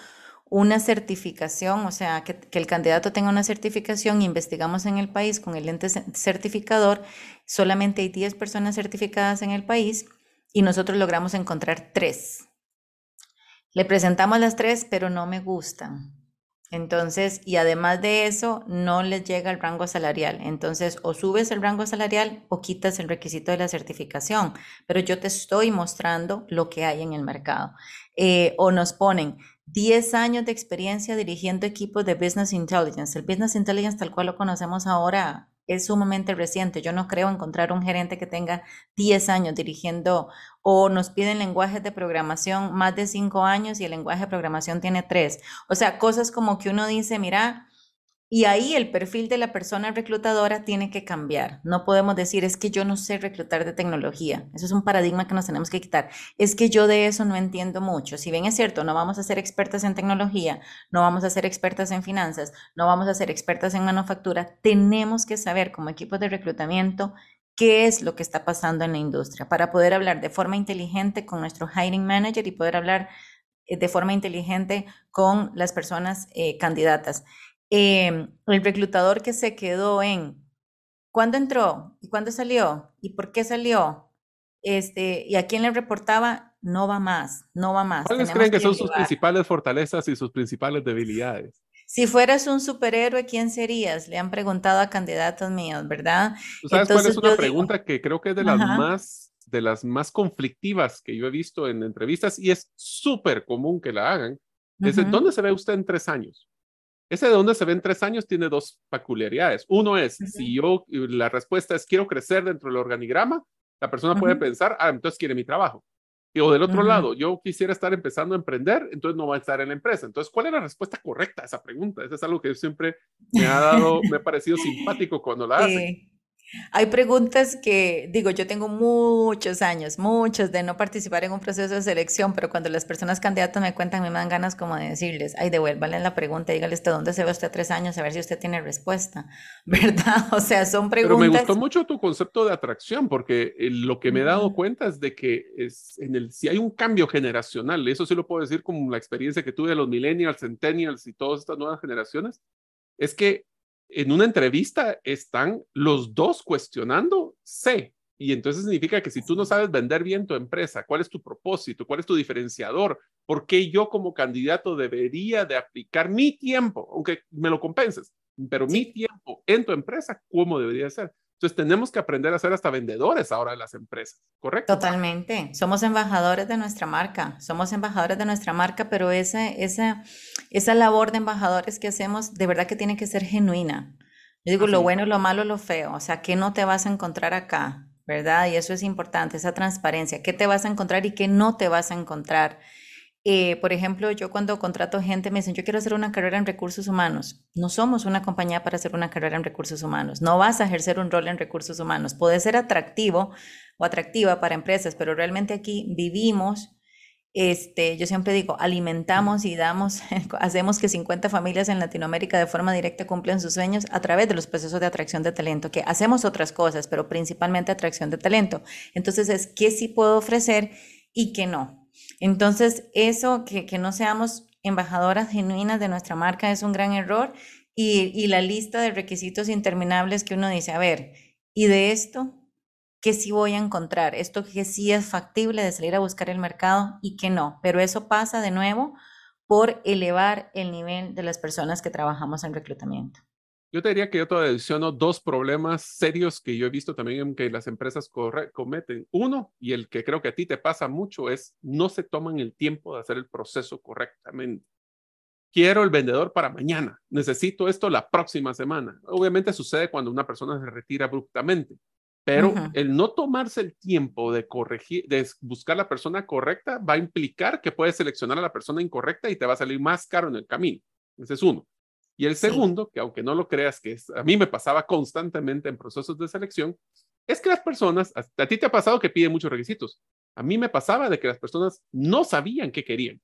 [SPEAKER 2] una certificación, o sea, que, que, el candidato tenga una certificación, investigamos en el país con el ente certificador, solamente hay 10 personas certificadas en el país y nosotros logramos encontrar tres. Le presentamos las tres, pero no me gustan. Entonces, y además de eso, no les llega el rango salarial. Entonces, o subes el rango salarial o quitas el requisito de la certificación. Pero yo te estoy mostrando lo que hay en el mercado. Eh, o nos ponen 10 años de experiencia dirigiendo equipos de Business Intelligence. El Business Intelligence tal cual lo conocemos ahora es sumamente reciente. Yo no creo encontrar un gerente que tenga 10 años dirigiendo o nos piden lenguajes de programación más de 5 años y el lenguaje de programación tiene 3. O sea, cosas como que uno dice, mira, y ahí el perfil de la persona reclutadora tiene que cambiar. No podemos decir, es que yo no sé reclutar de tecnología. Eso es un paradigma que nos tenemos que quitar. Es que yo de eso no entiendo mucho. Si bien es cierto, no vamos a ser expertas en tecnología, no vamos a ser expertas en finanzas, no vamos a ser expertas en manufactura, tenemos que saber como equipo de reclutamiento qué es lo que está pasando en la industria para poder hablar de forma inteligente con nuestro hiring manager y poder hablar eh, de forma inteligente con las personas eh, candidatas. Em, el reclutador que se quedó en cuándo entró y cuándo salió y por qué salió este, y a quién le reportaba, no va más, no va más.
[SPEAKER 1] ¿Cuáles creen que, son sus principales fortalezas y sus principales debilidades?
[SPEAKER 2] Si fueras un superhéroe, ¿quién serías? Le han preguntado a candidatos míos, ¿verdad?
[SPEAKER 1] ¿Tú sabes cuál es una pregunta que creo que es de las más de las más conflictivas que yo he visto en entrevistas y es súper común que la hagan? Es, ¿dónde se ve usted en tres años? Ese de dónde se ve en tres años tiene dos peculiaridades. Uno es, si yo, la respuesta es quiero crecer dentro del organigrama, la persona puede pensar, ah, entonces quiere mi trabajo. Y, o del otro lado, yo quisiera estar empezando a emprender, entonces no va a estar en la empresa. Entonces, ¿cuál es la respuesta correcta a esa pregunta? Eso es algo que siempre me ha dado, me ha parecido simpático cuando la hacen.
[SPEAKER 2] Hay preguntas que, digo, yo tengo muchos años, muchos de no participar en un proceso de selección, pero cuando las personas candidatas me cuentan, me dan ganas como de decirles, ay, devuélvanle la pregunta, dígale ¿de dónde se ve usted tres años? A ver si usted tiene respuesta, ¿verdad? O sea, son preguntas.
[SPEAKER 1] Pero me gustó mucho tu concepto de atracción, porque eh, lo que me he dado cuenta es de que es en el, si hay un cambio generacional, eso sí lo puedo decir como la experiencia que tuve de los millennials, centennials y todas estas nuevas generaciones, es que en una entrevista están los dos cuestionando sé. Y entonces significa que si tú no sabes vender bien tu empresa, cuál es tu propósito, cuál es tu diferenciador, por qué yo como candidato debería de aplicar mi tiempo, aunque me lo compenses, pero mi tiempo en tu empresa, ¿cómo debería ser? Entonces tenemos que aprender a ser hasta vendedores ahora de las empresas, ¿correcto?
[SPEAKER 2] Totalmente. Somos embajadores de nuestra marca, somos embajadores de nuestra marca, pero esa, esa, esa labor de embajadores que hacemos de verdad que tiene que ser genuina. Yo digo lo bueno, lo malo, lo feo. O sea, ¿qué no te vas a encontrar acá? ¿Verdad? Y eso es importante, esa transparencia. ¿Qué te vas a encontrar y qué no te vas a encontrar? Eh, por ejemplo, yo cuando contrato gente me dicen, yo quiero hacer una carrera en recursos humanos. No somos una compañía para hacer una carrera en recursos humanos. No vas a ejercer un rol en recursos humanos. Puede ser atractivo o atractiva para empresas, pero realmente aquí vivimos, este, yo siempre digo, alimentamos y damos, hacemos que 50 familias en Latinoamérica de forma directa cumplan sus sueños a través de los procesos de atracción de talento, que hacemos otras cosas, pero principalmente atracción de talento. Entonces es qué sí puedo ofrecer y qué no. Entonces, eso, que, que, no seamos embajadoras genuinas de nuestra marca es un gran error y, y, la lista de requisitos interminables que uno dice, a ver, ¿y de esto qué sí voy a encontrar? Esto que sí es factible de salir a buscar el mercado y que no, pero eso pasa de nuevo por elevar el nivel de las personas que trabajamos en reclutamiento.
[SPEAKER 1] Yo te diría que yo te adiciono dos problemas serios que yo he visto también en que las empresas cometen. Uno, y el que creo que a ti te pasa mucho, es no se toman el tiempo de hacer el proceso correctamente. Quiero el vendedor para mañana, necesito esto la próxima semana. Obviamente sucede cuando una persona se retira abruptamente, pero el no tomarse el tiempo de corregir, de buscar la persona correcta, va a implicar que puedes seleccionar a la persona incorrecta y te va a salir más caro en el camino. Ese es uno. Y el segundo, que aunque no lo creas, que a mí me pasaba constantemente en procesos de selección, es que las personas, a, ti te ha pasado que piden muchos requisitos. A mí me pasaba de que las personas no sabían qué querían.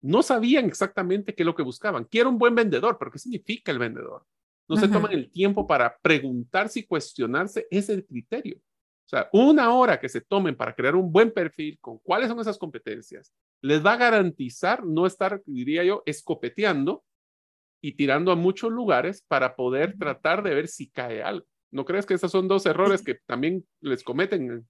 [SPEAKER 1] No sabían exactamente qué es lo que buscaban. Quiero un buen vendedor, pero ¿qué significa el vendedor? no se toman el tiempo para preguntarse y cuestionarse ese criterio. O sea, una hora que se tomen para crear un buen perfil con cuáles son esas competencias, les va a garantizar no estar, diría yo, escopeteando y tirando a muchos lugares para poder tratar de ver si cae algo. ¿No crees que esos son dos errores que también les cometen?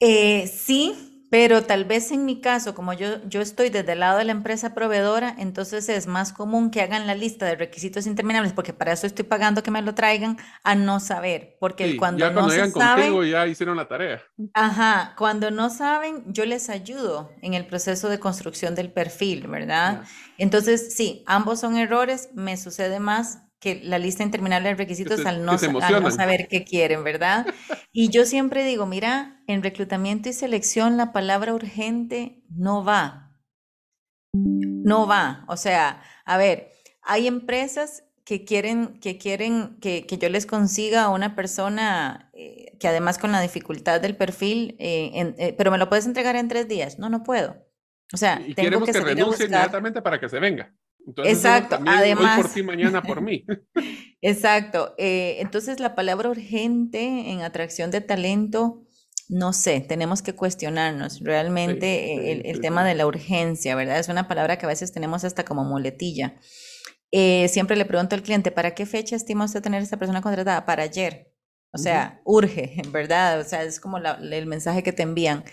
[SPEAKER 2] Eh, sí, pero tal vez en mi caso, como yo, yo estoy desde el lado de la empresa proveedora, entonces es más común que hagan la lista de requisitos interminables, porque para eso estoy pagando que me lo traigan, a no saber. Porque cuando,
[SPEAKER 1] ya cuando
[SPEAKER 2] no
[SPEAKER 1] llegan contigo ya hicieron la tarea.
[SPEAKER 2] Ajá, cuando no saben, yo les ayudo en el proceso de construcción del perfil, ¿verdad? Entonces, sí, ambos son errores, me sucede más que la lista interminable de requisitos al, no, saber qué quieren, ¿verdad? Y yo siempre digo, mira, en reclutamiento y selección la palabra urgente no va. No va. O sea, a ver, hay empresas que quieren que, quieren que, yo les consiga a una persona eh, que además con la dificultad del perfil, eh, eh, pero me lo puedes entregar en tres días. No, no puedo. O sea,
[SPEAKER 1] y tengo queremos que, renuncie inmediatamente para que se venga. Exacto, además. Hoy por ti, mañana por mí.
[SPEAKER 2] Exacto. Eh, entonces, la palabra urgente en atracción de talento, no sé, tenemos que cuestionarnos realmente el, tema de la urgencia, ¿verdad? Es una palabra que a veces tenemos hasta como muletilla. Eh, siempre le pregunto al cliente, ¿para qué fecha estima usted tener esta persona contratada? Para ayer. O sea, urge, ¿verdad? O sea, es como el mensaje que te envían.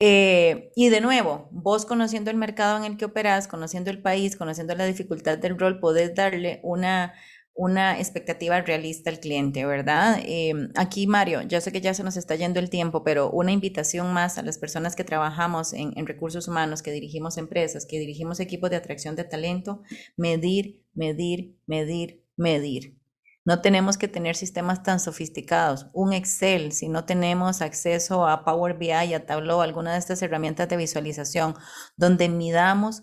[SPEAKER 2] Eh, y de nuevo, vos conociendo el mercado en el que operas, conociendo el país, conociendo la dificultad del rol, podés darle una, una expectativa realista al cliente, ¿verdad? Eh, aquí, Mario, ya sé que ya se nos está yendo el tiempo, pero una invitación más a las personas que trabajamos en, en recursos humanos, que dirigimos empresas, que dirigimos equipos de atracción de talento, medir, medir, medir, medir. No tenemos que tener sistemas tan sofisticados. Un Excel, si no tenemos acceso a Power BI, a Tableau, alguna de estas herramientas de visualización, donde midamos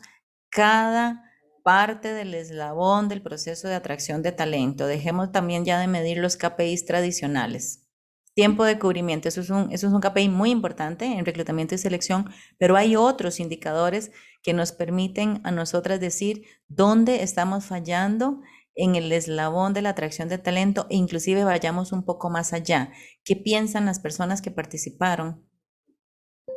[SPEAKER 2] cada parte del eslabón del proceso de atracción de talento. Dejemos también ya de medir los KPIs tradicionales. Tiempo de cubrimiento, eso es un, eso es un KPI muy importante en reclutamiento y selección, pero hay otros indicadores que nos permiten a nosotras decir dónde estamos fallando en el eslabón de la atracción de talento e inclusive vayamos un poco más allá. ¿Qué piensan las personas que participaron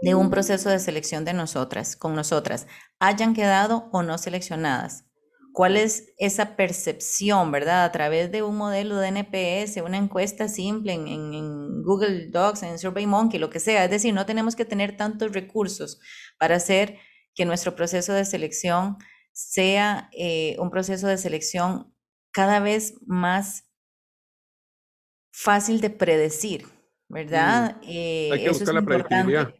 [SPEAKER 2] de un proceso de selección de nosotras, con nosotras, hayan quedado o no seleccionadas? ¿Cuál es esa percepción, verdad? A través de un modelo de NPS, una encuesta simple en, en, Google Docs, en SurveyMonkey, lo que sea. Es decir, no tenemos que tener tantos recursos para hacer que nuestro proceso de selección sea eh, un proceso de selección cada vez más fácil de predecir, ¿verdad?
[SPEAKER 1] Eh, Hay que buscar la predictibilidad.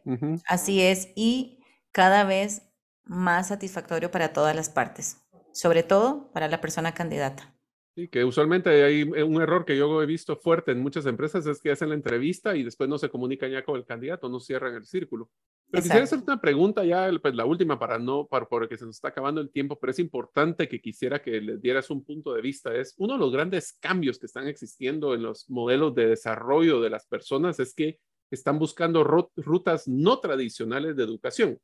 [SPEAKER 2] Así es, y cada vez más satisfactorio para todas las partes, sobre todo para la persona candidata.
[SPEAKER 1] Sí, que usualmente hay un error que yo he visto fuerte en muchas empresas es que hacen la entrevista y después no se comunican ya con el candidato, no cierran el círculo. Pero quisiera hacer una pregunta ya, pues la última para no, para, porque se nos está acabando el tiempo, pero es importante que quisiera que les dieras un punto de vista. Es uno de los grandes cambios que están existiendo en los modelos de desarrollo de las personas es que están buscando rutas no tradicionales de educación.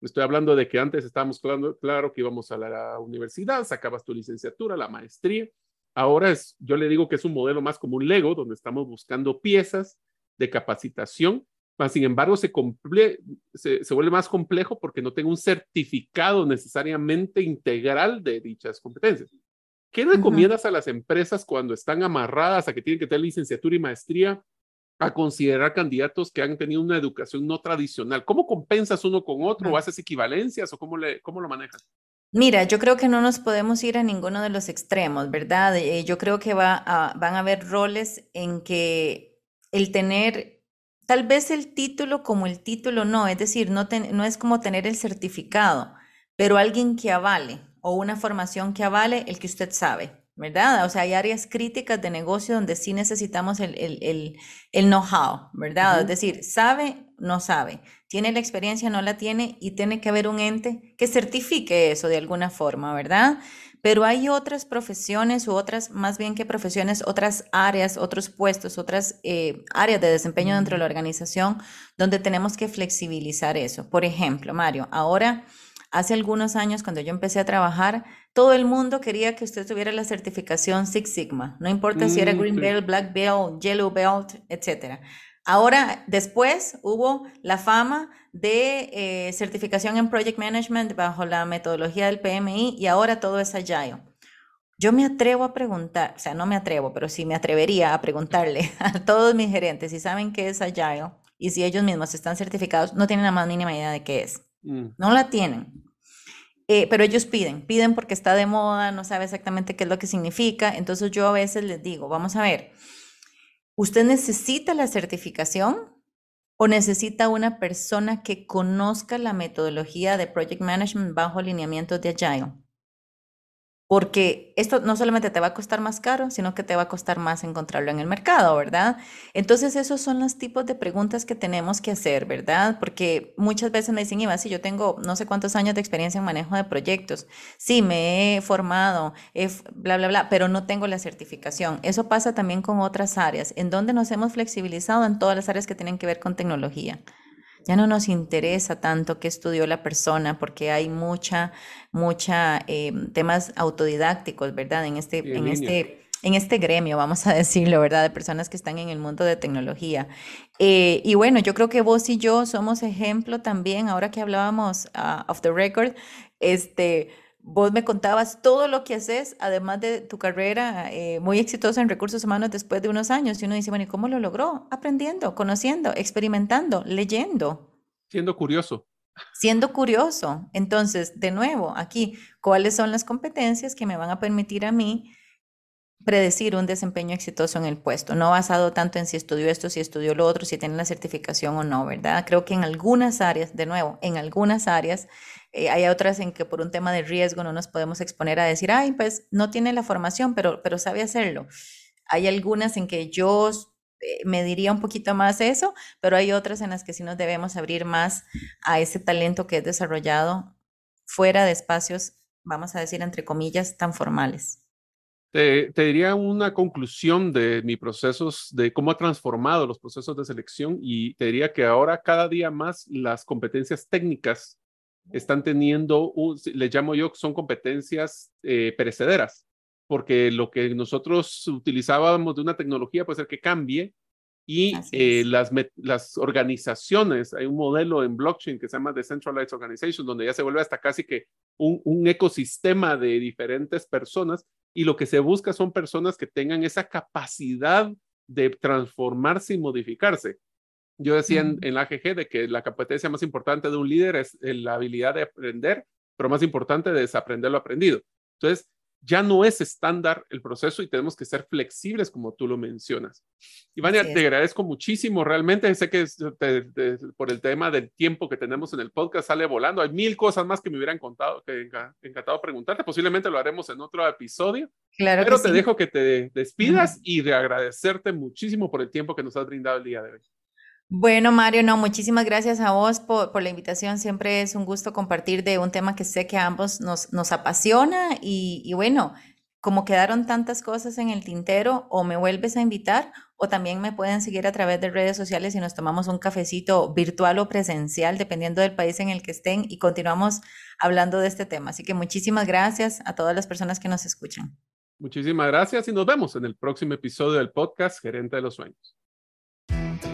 [SPEAKER 1] Estoy hablando de que antes estábamos claro, claro que íbamos a la universidad, sacabas tu licenciatura, la maestría. Ahora es, yo le digo que es un modelo más como un Lego, donde estamos buscando piezas de capacitación sin embargo, se, se, vuelve más complejo porque no tengo un certificado necesariamente integral de dichas competencias. ¿Qué recomiendas a las empresas cuando están amarradas a que tienen que tener licenciatura y maestría a considerar candidatos que han tenido una educación no tradicional? ¿Cómo compensas uno con otro o haces equivalencias o cómo, le, cómo lo manejas?
[SPEAKER 2] Mira, yo creo que no nos podemos ir a ninguno de los extremos, ¿verdad? Eh, yo creo que va a- van a haber roles en que el tener, tal vez el título como el título no, es decir, no, ten- no es como tener el certificado, pero alguien que avale o una formación que avale el que usted sabe, ¿verdad? O sea, hay áreas críticas de negocio donde sí necesitamos el, el, el, el know-how, ¿verdad? Es decir, sabe, no sabe tiene la experiencia, no la tiene y tiene que haber un ente que certifique eso de alguna forma, ¿verdad? Pero hay otras profesiones u otras, más bien que profesiones, otras áreas, otros puestos, otras eh, áreas de desempeño dentro de la organización donde tenemos que flexibilizar eso. Por ejemplo, Mario, ahora, hace algunos años cuando yo empecé a trabajar, todo el mundo quería que usted tuviera la certificación Six Sigma, no importa si era
[SPEAKER 1] Mm,
[SPEAKER 2] Green. Belt, Black Belt, Yellow Belt, etcétera. Ahora, después hubo la fama de eh, certificación en Project Management bajo la metodología del PMI y ahora todo es Agile. Yo me atrevo a preguntar, o sea, no me atrevo, pero sí me atrevería a preguntarle a todos mis gerentes si saben qué es Agile y si ellos mismos están certificados, no tienen la más mínima idea de qué es.
[SPEAKER 1] Mm,
[SPEAKER 2] No la tienen. Eh, pero ellos piden, piden porque está de moda, no sabe exactamente qué es lo que significa. Entonces yo a veces les digo, vamos a ver, ¿usted necesita la certificación o necesita una persona que conozca la metodología de Project Management bajo lineamientos de Agile? Porque esto no solamente te va a costar más caro, sino que te va a costar más encontrarlo en el mercado, ¿verdad? Entonces, esos son los tipos de preguntas que tenemos que hacer, ¿verdad? Porque muchas veces me dicen, Iván, si yo tengo no sé cuántos años de experiencia en manejo de proyectos, sí, me he formado, he bla, bla, bla, pero no tengo la certificación. Eso pasa también con otras áreas, en donde nos hemos flexibilizado en todas las áreas que tienen que ver con tecnología. Ya no nos interesa tanto qué estudió la persona porque hay mucha, mucha eh, temas autodidácticos, ¿verdad? En este,
[SPEAKER 1] en
[SPEAKER 2] este, en este gremio, vamos a decirlo, ¿verdad? De personas que están en el mundo de tecnología. Eh, y bueno, yo creo que vos y yo somos ejemplo también, ahora que hablábamos uh, off the record, este, vos me contabas todo lo que haces, además de tu carrera eh, muy exitosa en recursos humanos después de unos años. Y uno dice, bueno, ¿y cómo lo logró? Aprendiendo, conociendo, experimentando, leyendo,
[SPEAKER 1] Siendo curioso.
[SPEAKER 2] siendo curioso. Entonces, de nuevo, aquí, ¿cuáles son las competencias que me van a permitir a mí predecir un desempeño exitoso en el puesto, no basado tanto en si estudió esto, si estudió lo otro, si tiene la certificación o no, ¿verdad? Creo que en algunas áreas, de nuevo, en algunas áreas, eh, hay otras en que por un tema de riesgo no nos podemos exponer a decir, ay, pues no tiene la formación, pero, pero sabe hacerlo. Hay algunas en que yo eh, me diría un poquito más eso, pero hay otras en las que sí nos debemos abrir más a ese talento que es desarrollado fuera de espacios, vamos a decir, entre comillas, tan formales.
[SPEAKER 1] Te, te diría una conclusión de mis procesos, de cómo ha transformado los procesos de selección y te diría que ahora cada día más las competencias técnicas están teniendo, un, les llamo yo, son competencias eh, perecederas, porque lo que nosotros utilizábamos de una tecnología puede ser que cambie y eh, las, las organizaciones, hay un modelo en blockchain que se llama Decentralized Organization, donde ya se vuelve hasta casi que un, un ecosistema de diferentes personas y lo que se busca son personas que tengan esa capacidad de transformarse y modificarse. Yo decía en, en, la AGG de que la competencia más importante de un líder es la habilidad de aprender, pero más importante de desaprender lo aprendido. Entonces, ya no es estándar el proceso y tenemos que ser flexibles como tú lo mencionas. Ivania, sí, te agradezco muchísimo, realmente sé que te, te, por el tema del tiempo que tenemos en el podcast sale volando, hay mil cosas más que me hubieran contado, que encantado preguntarte, posiblemente lo haremos en otro episodio,
[SPEAKER 2] claro
[SPEAKER 1] pero
[SPEAKER 2] que
[SPEAKER 1] te
[SPEAKER 2] sí.
[SPEAKER 1] dejo que te despidas uh -huh. y de agradecerte muchísimo por el tiempo que nos has brindado el día de hoy.
[SPEAKER 2] Bueno, Mario, no, muchísimas gracias a vos por, la invitación. Siempre es un gusto compartir de un tema que sé que a ambos nos, nos apasiona y, y, bueno, como quedaron tantas cosas en el tintero, o me vuelves a invitar o también me pueden seguir a través de redes sociales y nos tomamos un cafecito virtual o presencial, dependiendo del país en el que estén y continuamos hablando de este tema. Así que muchísimas gracias a todas las personas que nos escuchan.
[SPEAKER 1] Muchísimas gracias y nos vemos en el próximo episodio del podcast Gerente de los Sueños.